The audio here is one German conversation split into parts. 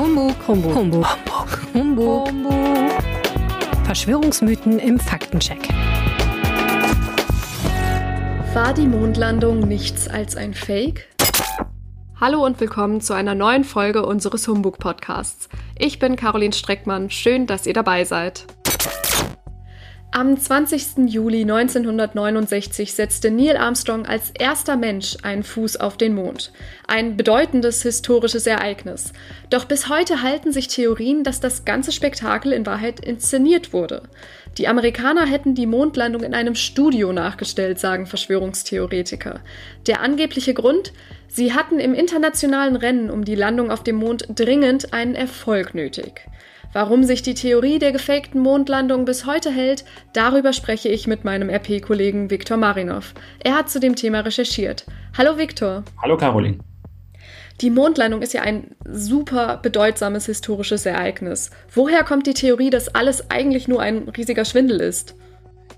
Humbug, Humbug, Humbug, Humbug, Humbug. Verschwörungsmythen im Faktencheck. War die Mondlandung nichts als ein Fake? Hallo und willkommen zu einer neuen Folge unseres Humbug Podcasts. Ich bin Caroline Streckmann. Schön, dass ihr dabei seid. Am 20. Juli 1969 setzte Neil Armstrong als erster Mensch einen Fuß auf den Mond. Ein bedeutendes historisches Ereignis. Doch bis heute halten sich Theorien, dass das ganze Spektakel in Wahrheit inszeniert wurde. Die Amerikaner hätten die Mondlandung in einem Studio nachgestellt, sagen Verschwörungstheoretiker. Der angebliche Grund? Sie hatten im internationalen Rennen um die Landung auf dem Mond dringend einen Erfolg nötig. Warum sich die Theorie der gefakten Mondlandung bis heute hält, darüber spreche ich mit meinem RP-Kollegen Viktor Marinov. Er hat zu dem Thema recherchiert. Hallo Viktor. Hallo Caroline. Die Mondlandung ist ja ein super bedeutsames historisches Ereignis. Woher kommt die Theorie, dass alles eigentlich nur ein riesiger Schwindel ist?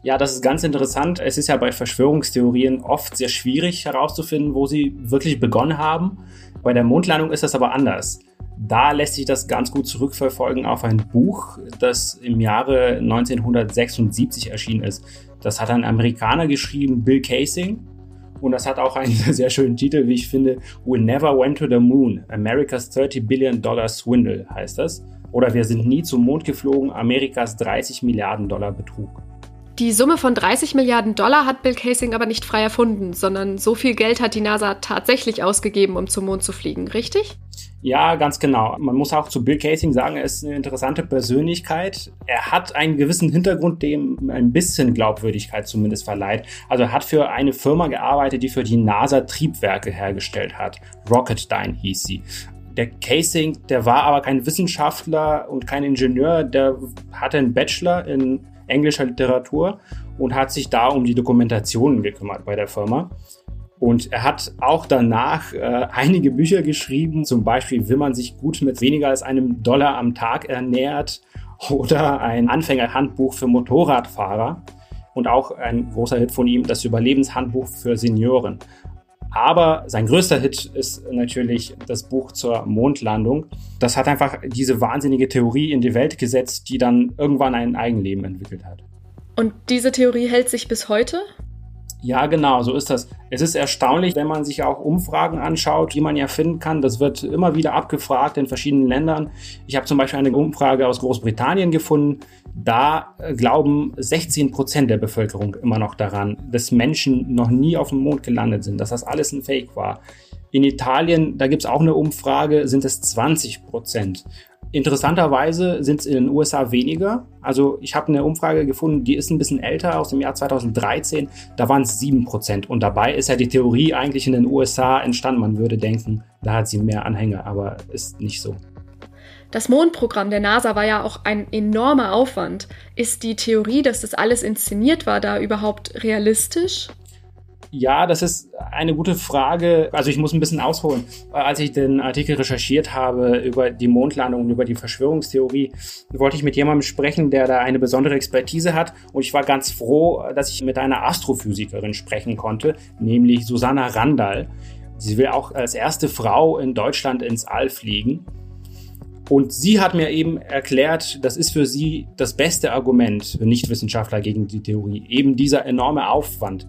Ja, das ist ganz interessant. Es ist ja bei Verschwörungstheorien oft sehr schwierig herauszufinden, wo sie wirklich begonnen haben. Bei der Mondlandung ist das aber anders. Da lässt sich das ganz gut zurückverfolgen auf ein Buch, das im Jahre 1976 erschienen ist. Das hat ein Amerikaner geschrieben, Bill Casing. Und das hat auch einen sehr schönen Titel, wie ich finde. We Never Went to the Moon. America's 30 Billion Dollar Swindle heißt das. Oder wir sind nie zum Mond geflogen. Amerikas 30 Milliarden Dollar Betrug. Die Summe von 30 Milliarden Dollar hat Bill Casing aber nicht frei erfunden, sondern so viel Geld hat die NASA tatsächlich ausgegeben, um zum Mond zu fliegen, richtig? Ja, ganz genau. Man muss auch zu Bill Casing sagen, er ist eine interessante Persönlichkeit. Er hat einen gewissen Hintergrund, dem ein bisschen Glaubwürdigkeit zumindest verleiht. Also er hat für eine Firma gearbeitet, die für die NASA Triebwerke hergestellt hat. Rocketdyne hieß sie. Der Casing, der war aber kein Wissenschaftler und kein Ingenieur, der hatte einen Bachelor in englischer Literatur und hat sich da um die Dokumentationen gekümmert bei der Firma. Und er hat auch danach äh, einige Bücher geschrieben, zum Beispiel, wie man sich gut mit weniger als einem Dollar am Tag ernährt oder ein Anfängerhandbuch für Motorradfahrer und auch ein großer Hit von ihm, das Überlebenshandbuch für Senioren. Aber sein größter Hit ist natürlich das Buch zur Mondlandung. Das hat einfach diese wahnsinnige Theorie in die Welt gesetzt, die dann irgendwann ein Eigenleben entwickelt hat. Und diese Theorie hält sich bis heute? Ja, genau, so ist das. Es ist erstaunlich, wenn man sich auch Umfragen anschaut, die man ja finden kann. Das wird immer wieder abgefragt in verschiedenen Ländern. Ich habe zum Beispiel eine Umfrage aus Großbritannien gefunden. Da äh, glauben 16 Prozent der Bevölkerung immer noch daran, dass Menschen noch nie auf dem Mond gelandet sind, dass das alles ein Fake war. In Italien, da gibt es auch eine Umfrage, sind es 20 Prozent. Interessanterweise sind es in den USA weniger. Also ich habe eine Umfrage gefunden, die ist ein bisschen älter, aus dem Jahr 2013. Da waren es 7%. Und dabei ist ja die Theorie eigentlich in den USA entstanden. Man würde denken, da hat sie mehr Anhänger, aber ist nicht so. Das Mondprogramm der NASA war ja auch ein enormer Aufwand. Ist die Theorie, dass das alles inszeniert war, da überhaupt realistisch? Ja, das ist eine gute Frage. Also ich muss ein bisschen ausholen. Als ich den Artikel recherchiert habe über die Mondlandung und über die Verschwörungstheorie, wollte ich mit jemandem sprechen, der da eine besondere Expertise hat. Und ich war ganz froh, dass ich mit einer Astrophysikerin sprechen konnte, nämlich Susanna Randall. Sie will auch als erste Frau in Deutschland ins All fliegen. Und sie hat mir eben erklärt, das ist für sie das beste Argument für Nichtwissenschaftler gegen die Theorie. Eben dieser enorme Aufwand.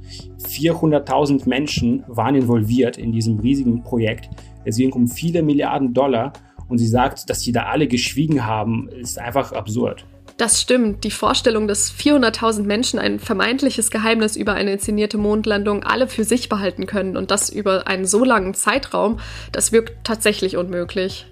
400.000 Menschen waren involviert in diesem riesigen Projekt. Es ging um viele Milliarden Dollar. Und sie sagt, dass die da alle geschwiegen haben, ist einfach absurd. Das stimmt. Die Vorstellung, dass 400.000 Menschen ein vermeintliches Geheimnis über eine inszenierte Mondlandung alle für sich behalten können und das über einen so langen Zeitraum, das wirkt tatsächlich unmöglich.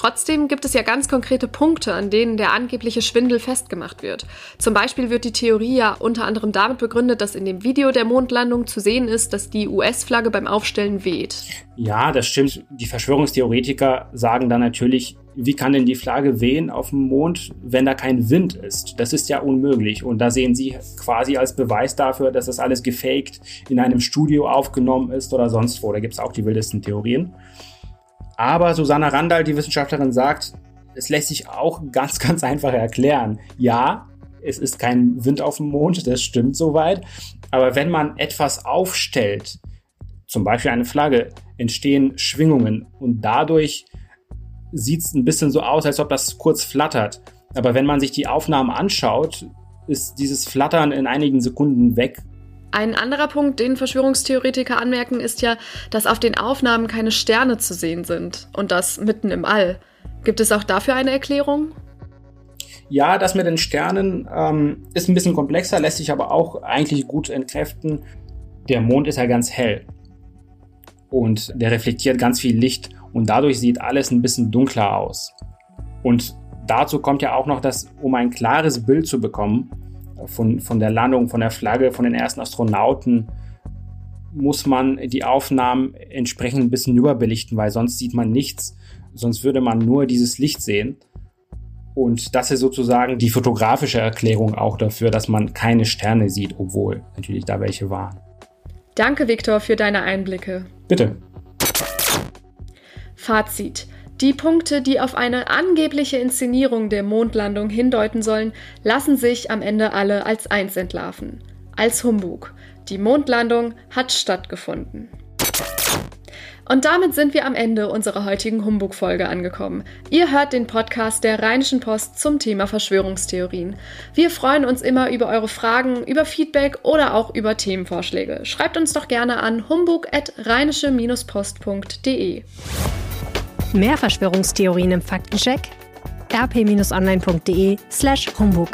Trotzdem gibt es ja ganz konkrete Punkte, an denen der angebliche Schwindel festgemacht wird. Zum Beispiel wird die Theorie ja unter anderem damit begründet, dass in dem Video der Mondlandung zu sehen ist, dass die US-Flagge beim Aufstellen weht. Ja, das stimmt. Die Verschwörungstheoretiker sagen dann natürlich, wie kann denn die Flagge wehen auf dem Mond, wenn da kein Wind ist? Das ist ja unmöglich. Und da sehen sie quasi als Beweis dafür, dass das alles gefaked in einem Studio aufgenommen ist oder sonst wo. Da gibt es auch die wildesten Theorien. Aber Susanna Randall, die Wissenschaftlerin, sagt, es lässt sich auch ganz, ganz einfach erklären. Ja, es ist kein Wind auf dem Mond, das stimmt soweit. Aber wenn man etwas aufstellt, zum Beispiel eine Flagge, entstehen Schwingungen und dadurch sieht es ein bisschen so aus, als ob das kurz flattert. Aber wenn man sich die Aufnahmen anschaut, ist dieses Flattern in einigen Sekunden weg. Ein anderer Punkt, den Verschwörungstheoretiker anmerken, ist ja, dass auf den Aufnahmen keine Sterne zu sehen sind. Und das mitten im All. Gibt es auch dafür eine Erklärung? Ja, das mit den Sternen ähm, ist ein bisschen komplexer, lässt sich aber auch eigentlich gut entkräften. Der Mond ist ja ganz hell und der reflektiert ganz viel Licht und dadurch sieht alles ein bisschen dunkler aus. Und dazu kommt ja auch noch, dass um ein klares Bild zu bekommen von, von der Landung, von der Flagge, von den ersten Astronauten, muss man die Aufnahmen entsprechend ein bisschen überbelichten, weil sonst sieht man nichts, sonst würde man nur dieses Licht sehen. Und das ist sozusagen die fotografische Erklärung auch dafür, dass man keine Sterne sieht, obwohl natürlich da welche waren. Danke, Viktor, für deine Einblicke. Bitte. Fazit. Die Punkte, die auf eine angebliche Inszenierung der Mondlandung hindeuten sollen, lassen sich am Ende alle als eins entlarven. Als Humbug. Die Mondlandung hat stattgefunden. Und damit sind wir am Ende unserer heutigen Humbug-Folge angekommen. Ihr hört den Podcast der Rheinischen Post zum Thema Verschwörungstheorien. Wir freuen uns immer über eure Fragen, über Feedback oder auch über Themenvorschläge. Schreibt uns doch gerne an humbug.rheinische-post.de. Mehr Verschwörungstheorien im Faktencheck rp-online.de slash humbug.